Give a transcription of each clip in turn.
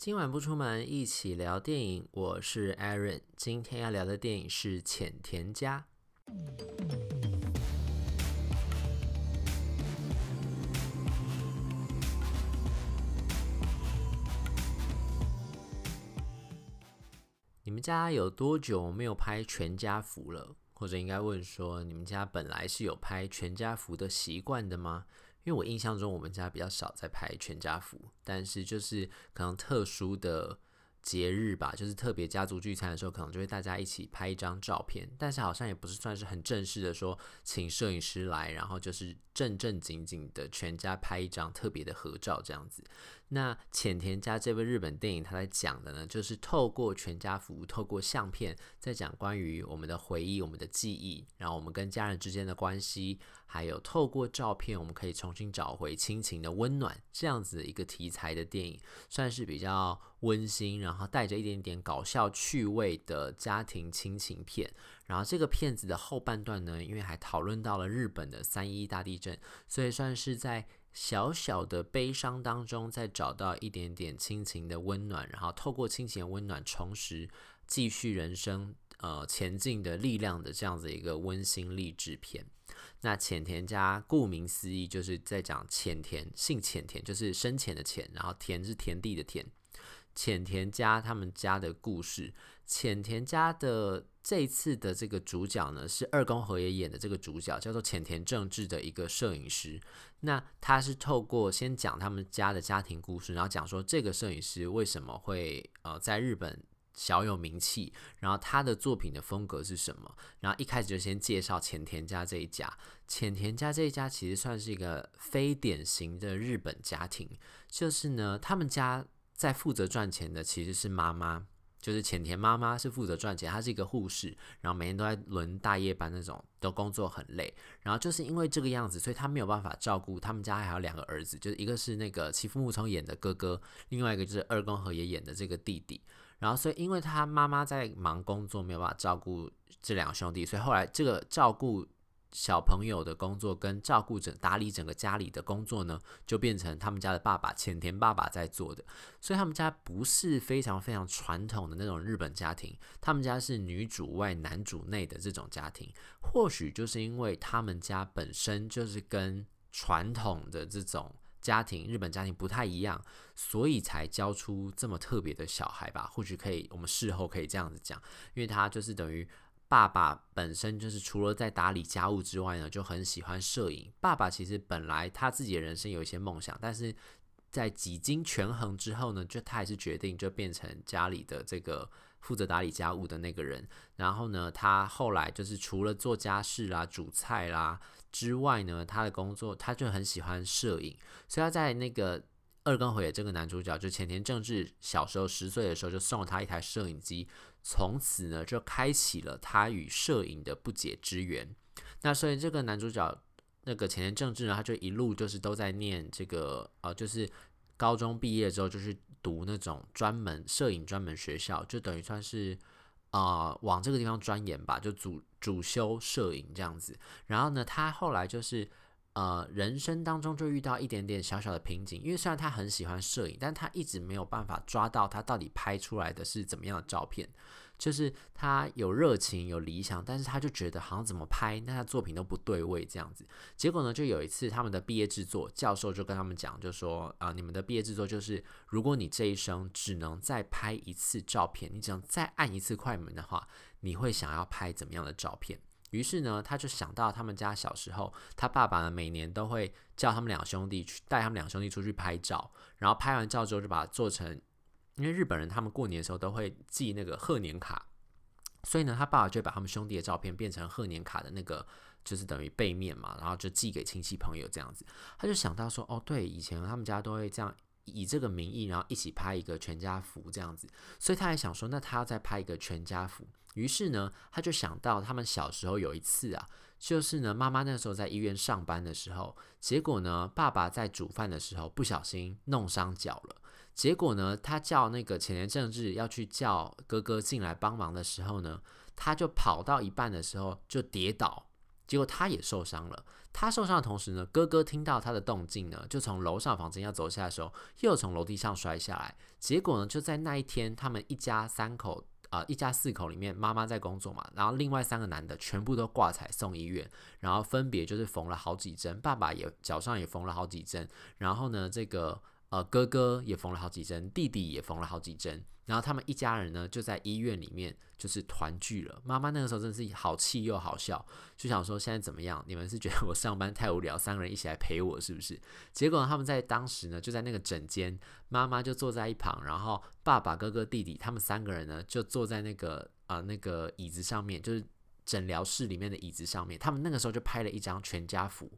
今晚不出门，一起聊电影。我是 Aaron，今天要聊的电影是《浅田家》。你们家有多久没有拍全家福了？或者应该问说，你们家本来是有拍全家福的习惯的吗？因为我印象中，我们家比较少在拍全家福，但是就是可能特殊的。节日吧，就是特别家族聚餐的时候，可能就会大家一起拍一张照片，但是好像也不是算是很正式的说，请摄影师来，然后就是正正经经的全家拍一张特别的合照这样子。那浅田家这部日本电影，它在讲的呢，就是透过全家福，透过相片，在讲关于我们的回忆、我们的记忆，然后我们跟家人之间的关系，还有透过照片，我们可以重新找回亲情的温暖，这样子的一个题材的电影，算是比较温馨，然后带着一点点搞笑趣味的家庭亲情片。然后这个片子的后半段呢，因为还讨论到了日本的三一大地震，所以算是在小小的悲伤当中，再找到一点点亲情的温暖，然后透过亲情的温暖，重拾继续人生呃前进的力量的这样子一个温馨励志片。那浅田家顾名思义就是在讲浅田，姓浅田就是深浅的浅，然后田是田地的田。浅田家他们家的故事，浅田家的这一次的这个主角呢，是二宫和也演的这个主角，叫做浅田正治的一个摄影师。那他是透过先讲他们家的家庭故事，然后讲说这个摄影师为什么会呃在日本小有名气，然后他的作品的风格是什么。然后一开始就先介绍浅田家这一家，浅田家这一家其实算是一个非典型的日本家庭，就是呢他们家。在负责赚钱的其实是妈妈，就是浅田妈妈是负责赚钱，她是一个护士，然后每天都在轮大夜班那种，都工作很累。然后就是因为这个样子，所以她没有办法照顾他们家还有两个儿子，就是一个是那个其父木聪演的哥哥，另外一个就是二宫和也演的这个弟弟。然后所以因为他妈妈在忙工作，没有办法照顾这两兄弟，所以后来这个照顾。小朋友的工作跟照顾整打理整个家里的工作呢，就变成他们家的爸爸浅田爸爸在做的。所以他们家不是非常非常传统的那种日本家庭，他们家是女主外男主内的这种家庭。或许就是因为他们家本身就是跟传统的这种家庭日本家庭不太一样，所以才教出这么特别的小孩吧。或许可以，我们事后可以这样子讲，因为他就是等于。爸爸本身就是除了在打理家务之外呢，就很喜欢摄影。爸爸其实本来他自己的人生有一些梦想，但是在几经权衡之后呢，就他还是决定就变成家里的这个负责打理家务的那个人。然后呢，他后来就是除了做家事啦、煮菜啦之外呢，他的工作他就很喜欢摄影，所以他在那个。二更回这个男主角，就浅田正治小时候十岁的时候就送了他一台摄影机，从此呢就开启了他与摄影的不解之缘。那所以这个男主角那个浅田正治呢，他就一路就是都在念这个呃，就是高中毕业之后就是读那种专门摄影专门学校，就等于算是啊、往这个地方钻研吧，就主主修摄影这样子。然后呢，他后来就是。呃，人生当中就遇到一点点小小的瓶颈，因为虽然他很喜欢摄影，但他一直没有办法抓到他到底拍出来的是怎么样的照片。就是他有热情、有理想，但是他就觉得好像怎么拍，那他作品都不对位这样子。结果呢，就有一次他们的毕业制作，教授就跟他们讲，就说啊、你们的毕业制作就是，如果你这一生只能再拍一次照片，你只能再按一次快门的话，你会想要拍怎么样的照片？于是呢，他就想到他们家小时候，他爸爸呢每年都会叫他们两兄弟去带他们两兄弟出去拍照，然后拍完照之后就把它做成，因为日本人他们过年的时候都会寄那个贺年卡，所以呢，他爸爸就把他们兄弟的照片变成贺年卡的那个，就是等于背面嘛，然后就寄给亲戚朋友这样子。他就想到说，哦，对，以前他们家都会这样。以这个名义，然后一起拍一个全家福这样子，所以他还想说，那他要再拍一个全家福。于是呢，他就想到他们小时候有一次啊，就是呢，妈妈那时候在医院上班的时候，结果呢，爸爸在煮饭的时候不小心弄伤脚了。结果呢，他叫那个浅田正治要去叫哥哥进来帮忙的时候呢，他就跑到一半的时候就跌倒。结果他也受伤了。他受伤的同时呢，哥哥听到他的动静呢，就从楼上房间要走下的时候，又从楼梯上摔下来。结果呢，就在那一天，他们一家三口啊、一家四口里面，妈妈在工作嘛，然后另外三个男的全部都挂彩送医院，然后分别就是缝了好几针，爸爸也脚上也缝了好几针，然后呢，这个。呃，哥哥也缝了好几针，弟弟也缝了好几针，然后他们一家人呢就在医院里面就是团聚了。妈妈那个时候真的是好气又好笑，就想说现在怎么样？你们是觉得我上班太无聊，三个人一起来陪我是不是？结果他们在当时呢就在那个诊间，妈妈就坐在一旁，然后爸爸、哥哥、弟弟他们三个人呢就坐在那个啊、呃、那个椅子上面，就是。诊疗室里面的椅子上面，他们那个时候就拍了一张全家福，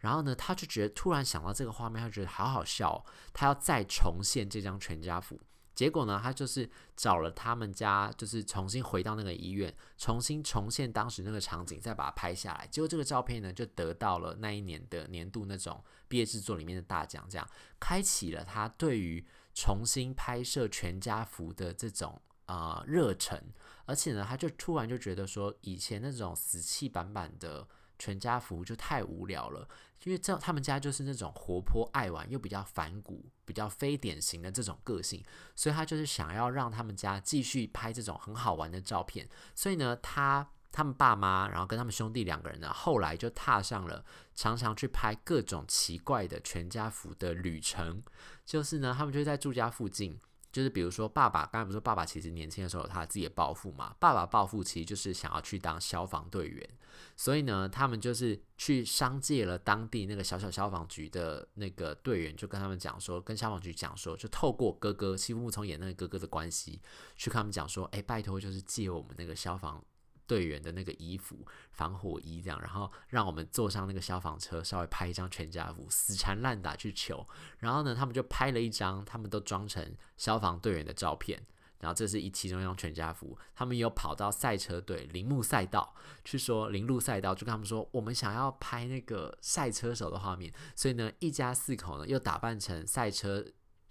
然后呢，他就觉得突然想到这个画面，他觉得好好笑，他要再重现这张全家福。结果呢，他就是找了他们家，就是重新回到那个医院，重新重现当时那个场景，再把它拍下来。结果这个照片呢，就得到了那一年的年度那种毕业制作里面的大奖，这样开启了他对于重新拍摄全家福的这种啊热忱。而且呢，他就突然就觉得说，以前那种死气板板的全家福就太无聊了，因为这他们家就是那种活泼爱玩又比较反骨、比较非典型的这种个性，所以他就是想要让他们家继续拍这种很好玩的照片。所以呢，他他们爸妈，然后跟他们兄弟两个人呢，后来就踏上了常常去拍各种奇怪的全家福的旅程。就是呢，他们就在住家附近。就是比如说，爸爸刚才不是说爸爸其实年轻的时候他自己的抱负嘛？爸爸抱负其实就是想要去当消防队员，所以呢，他们就是去商借了当地那个小小消防局的那个队员，就跟他们讲说，跟消防局讲说，就透过哥哥西木聪演那个哥哥的关系，去跟他们讲说，哎，拜托，就是借我们那个消防。队员的那个衣服，防火衣这样，然后让我们坐上那个消防车，稍微拍一张全家福，死缠烂打去求。然后呢，他们就拍了一张，他们都装成消防队员的照片。然后这是一其中一张全家福，他们有跑到赛车队铃木赛道去说铃鹿赛道，就跟他们说，我们想要拍那个赛车手的画面。所以呢，一家四口呢又打扮成赛车，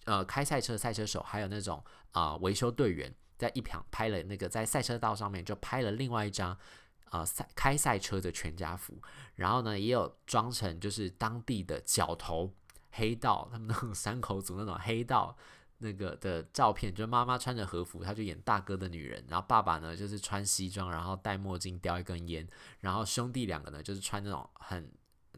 呃，开赛车赛车手，还有那种啊、维修队员。在一旁拍了那个在赛车道上面就拍了另外一张，呃赛开赛车的全家福，然后呢也有装成就是当地的角头黑道，他们那种山口组那种黑道那个的照片，就妈妈穿着和服，他就演大哥的女人，然后爸爸呢就是穿西装，然后戴墨镜，叼一根烟，然后兄弟两个呢就是穿那种很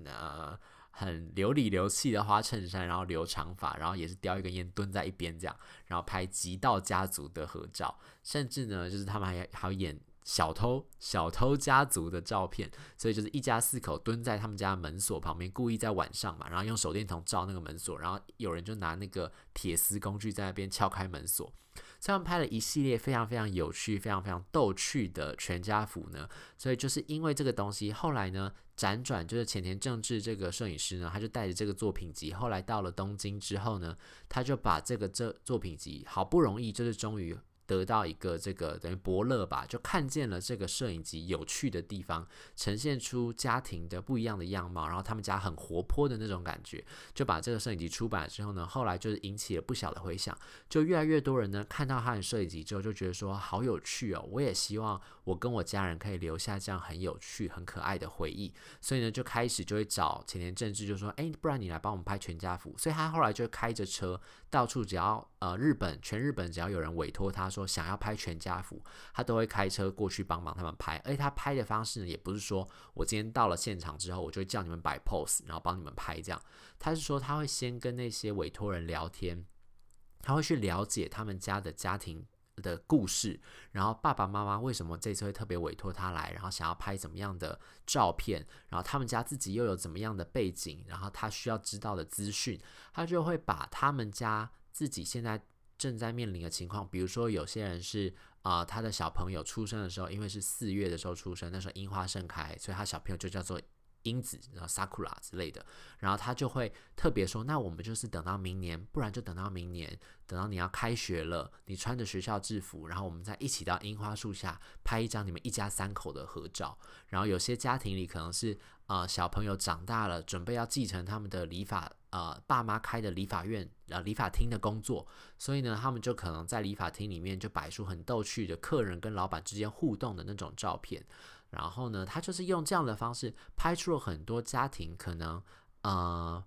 呃。很流里流气的花衬衫，然后留长发，然后也是叼一根烟蹲在一边这样，然后拍极道家族的合照，甚至呢，就是他们还还演小偷小偷家族的照片，所以就是一家四口蹲在他们家门锁旁边，故意在晚上嘛，然后用手电筒照那个门锁，然后有人就拿那个铁丝工具在那边撬开门锁。他们拍了一系列非常非常有趣、非常非常逗趣的全家福呢，所以就是因为这个东西，后来呢辗转就是浅田正治这个摄影师呢，他就带着这个作品集，后来到了东京之后呢，他就把这个这作品集好不容易就是终于。得到一个这个等于伯乐吧，就看见了这个摄影集有趣的地方，呈现出家庭的不一样的样貌，然后他们家很活泼的那种感觉，就把这个摄影集出版了之后呢，后来就是引起了不小的回响，就越来越多人呢看到他的摄影集之后就觉得说好有趣哦，我也希望我跟我家人可以留下这样很有趣、很可爱的回忆，所以呢就开始就会找前田正治，就说哎，不然你来帮我们拍全家福，所以他后来就开着车到处，只要呃日本全日本只要有人委托他说。想要拍全家福，他都会开车过去帮忙他们拍。而且他拍的方式呢，也不是说我今天到了现场之后，我就叫你们摆 pose，然后帮你们拍这样。他是说他会先跟那些委托人聊天，他会去了解他们家的家庭的故事，然后爸爸妈妈为什么这次会特别委托他来，然后想要拍怎么样的照片，然后他们家自己又有怎么样的背景，然后他需要知道的资讯，他就会把他们家自己现在。正在面临的情况，比如说有些人是啊、呃，他的小朋友出生的时候，因为是四月的时候出生，那时候樱花盛开，所以他小朋友就叫做樱子，然后 sakura 之类的，然后他就会特别说，那我们就是等到明年，不然就等到明年，等到你要开学了，你穿着学校制服，然后我们再一起到樱花树下拍一张你们一家三口的合照。然后有些家庭里可能是啊、呃，小朋友长大了，准备要继承他们的礼法。呃，爸妈开的理发院，呃，理发厅的工作，所以呢，他们就可能在理发厅里面就摆出很逗趣的客人跟老板之间互动的那种照片。然后呢，他就是用这样的方式拍出了很多家庭可能呃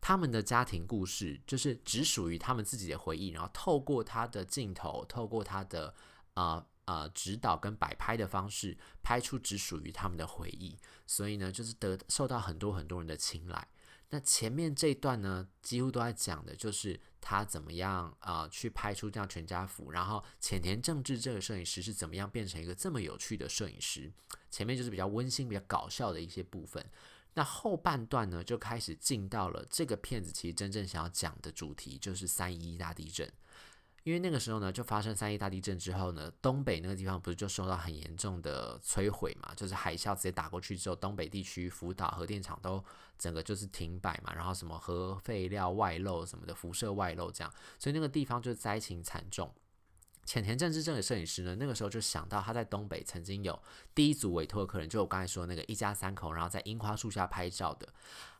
他们的家庭故事，就是只属于他们自己的回忆，然后透过他的镜头，透过他的呃呃指导跟摆拍的方式，拍出只属于他们的回忆，所以呢，就是得受到很多很多人的青睐。那前面这一段呢，几乎都在讲的就是他怎么样啊、去拍出这样全家福，然后浅田正治这个摄影师是怎么样变成一个这么有趣的摄影师。前面就是比较温馨、比较搞笑的一些部分。那后半段呢，就开始进到了这个片子其实真正想要讲的主题，就是三一一大地震。因为那个时候呢，就发生三一大地震之后呢，东北那个地方不是就受到很严重的摧毁嘛？就是海啸直接打过去之后，东北地区福岛核电厂都整个就是停摆嘛，然后什么核废料外漏什么的，辐射外漏这样，所以那个地方就灾情惨重。浅田正治这个摄影师呢，那个时候就想到他在东北曾经有第一组委托的客人，就我刚才说那个一家三口，然后在樱花树下拍照的，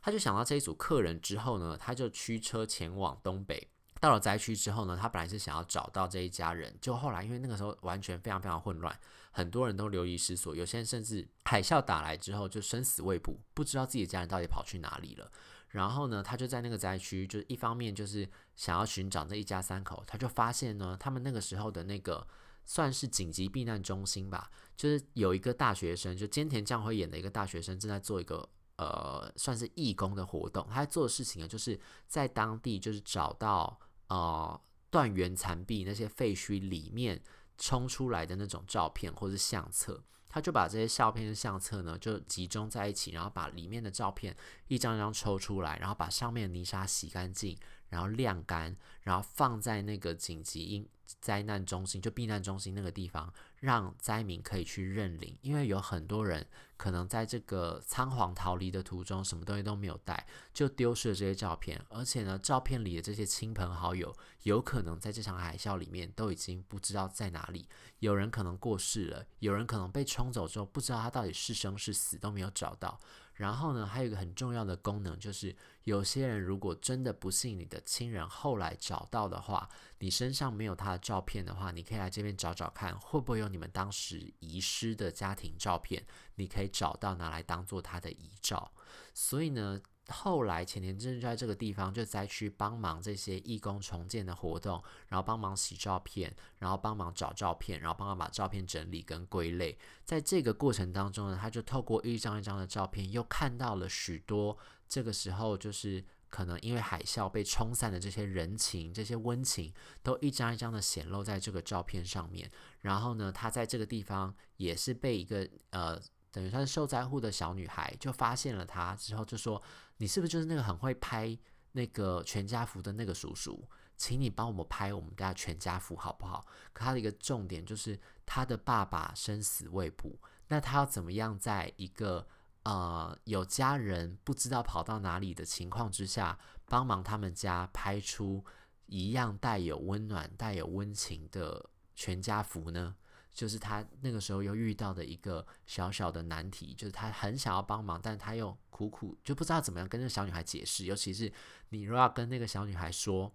他就想到这一组客人之后呢，他就驱车前往东北。到了灾区之后呢，他本来是想要找到这一家人，就后来因为那个时候完全非常非常混乱，很多人都流离失所，有些人甚至海啸打来之后就生死未卜，不知道自己的家人到底跑去哪里了。然后呢，他就在那个灾区，就是一方面就是想要寻找这一家三口，他就发现呢，他们那个时候的那个算是紧急避难中心吧，就是有一个大学生，就菅田将晖演的一个大学生正在做一个呃算是义工的活动，他做的事情呢，就是在当地就是找到。呃，断垣残壁那些废墟里面冲出来的那种照片或是相册，他就把这些照片跟相册呢就集中在一起，然后把里面的照片一张张抽出来，然后把上面的泥沙洗干净，然后晾干，然后放在那个紧急应灾难中心就避难中心那个地方，让灾民可以去认领，因为有很多人。可能在这个仓皇逃离的途中，什么东西都没有带，就丢失了这些照片。而且呢，照片里的这些亲朋好友，有可能在这场海啸里面都已经不知道在哪里。有人可能过世了，有人可能被冲走之后，不知道他到底是生是死都没有找到。然后呢，还有一个很重要的功能，就是有些人如果真的不幸你的亲人后来找到的话，你身上没有他的照片的话，你可以来这边找找看，会不会有你们当时遗失的家庭照片，你可以找到拿来当做他的遗照。所以呢。后来前田正治就在这个地方就灾区帮忙这些义工重建的活动，然后帮忙洗照片，然后帮忙找照片，然后帮忙把照片整理跟归类。在这个过程当中呢，他就透过一张一张的照片，又看到了许多这个时候就是可能因为海啸被冲散的这些人情、这些温情，都一张一张的显露在这个照片上面。然后呢，他在这个地方也是被一个呃。等于他是受灾户的小女孩，就发现了他之后就说：“你是不是就是那个很会拍那个全家福的那个叔叔？请你帮我们拍我们家全家福好不好？”可他的一个重点就是他的爸爸生死未卜，那他要怎么样在一个呃有家人不知道跑到哪里的情况之下，帮忙他们家拍出一样带有温暖、带有温情的全家福呢？就是他那个时候又遇到的一个小小的难题，就是他很想要帮忙，但他又苦苦就不知道怎么样跟那个小女孩解释。尤其是你若要跟那个小女孩说，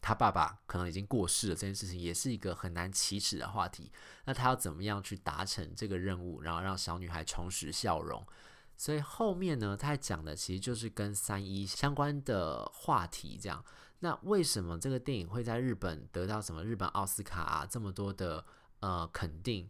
他爸爸可能已经过世了，这件事情也是一个很难启齿的话题。那他要怎么样去达成这个任务，然后让小女孩重拾笑容？所以后面呢，他讲的其实就是跟三一相关的话题。这样，那为什么这个电影会在日本得到什么日本奥斯卡啊这么多的？呃，肯定，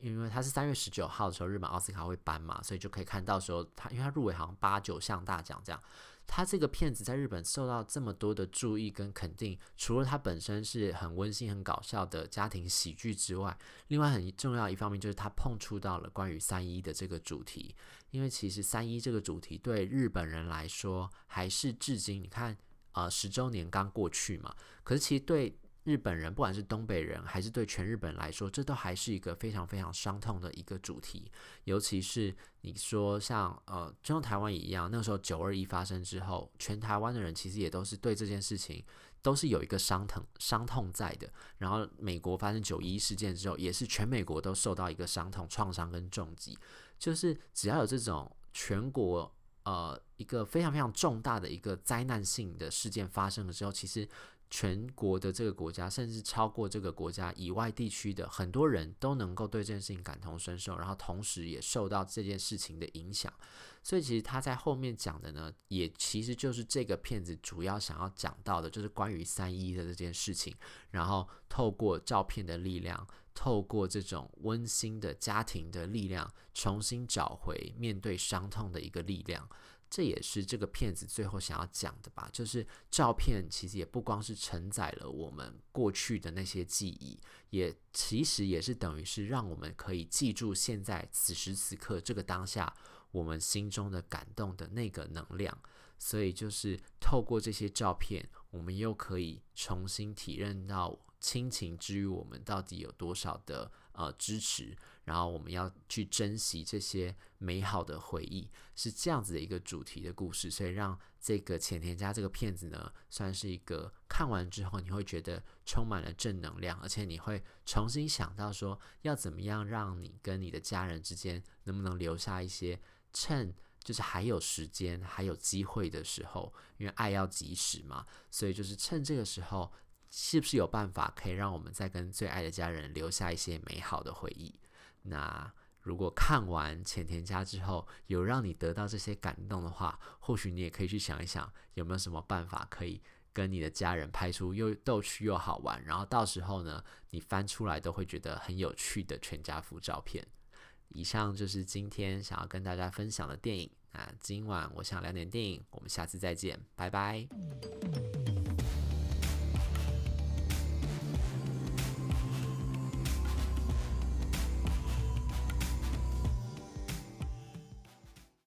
因为他是三月十九号的时候，日本奥斯卡会颁嘛，所以就可以看到时候他，因为他入围好像八九项大奖这样，他这个片子在日本受到这么多的注意跟肯定，除了他本身是很温馨、很搞笑的家庭喜剧之外，另外很重要一方面就是他碰触到了关于三一的这个主题，因为其实三一这个主题对日本人来说，还是至今你看，呃，十周年刚过去嘛，可是其实对。日本人，不管是东北人还是对全日本来说，这都还是一个非常非常伤痛的一个主题。尤其是你说像呃，就像台湾也一样，那时候九二一发生之后，全台湾的人其实也都是对这件事情都是有一个伤疼伤痛在的。然后美国发生九一事件之后，也是全美国都受到一个伤痛创伤跟重击。就是只要有这种全国呃一个非常非常重大的一个灾难性的事件发生了之后，其实。全国的这个国家，甚至超过这个国家以外地区的很多人都能够对这件事情感同身受，然后同时也受到这件事情的影响。所以其实他在后面讲的呢，也其实就是这个片子主要想要讲到的，就是关于三一的这件事情。然后透过照片的力量，透过这种温馨的家庭的力量，重新找回面对伤痛的一个力量。这也是这个片子最后想要讲的吧，就是照片其实也不光是承载了我们过去的那些记忆，也其实也是等于是让我们可以记住现在此时此刻这个当下我们心中的感动的那个能量。所以就是透过这些照片，我们又可以重新体认到亲情之于我们到底有多少的呃支持。然后我们要去珍惜这些美好的回忆，是这样子的一个主题的故事，所以让这个浅田家这个片子呢，算是一个看完之后你会觉得充满了正能量，而且你会重新想到说要怎么样让你跟你的家人之间能不能留下一些，趁就是还有时间还有机会的时候，因为爱要及时嘛，所以就是趁这个时候，是不是有办法可以让我们再跟最爱的家人留下一些美好的回忆？那如果看完浅田家之后，有让你得到这些感动的话，或许你也可以去想一想，有没有什么办法可以跟你的家人拍出又逗趣又好玩，然后到时候呢，你翻出来都会觉得很有趣的全家福照片。以上就是今天想要跟大家分享的电影。那今晚我想聊点电影，我们下次再见，拜拜。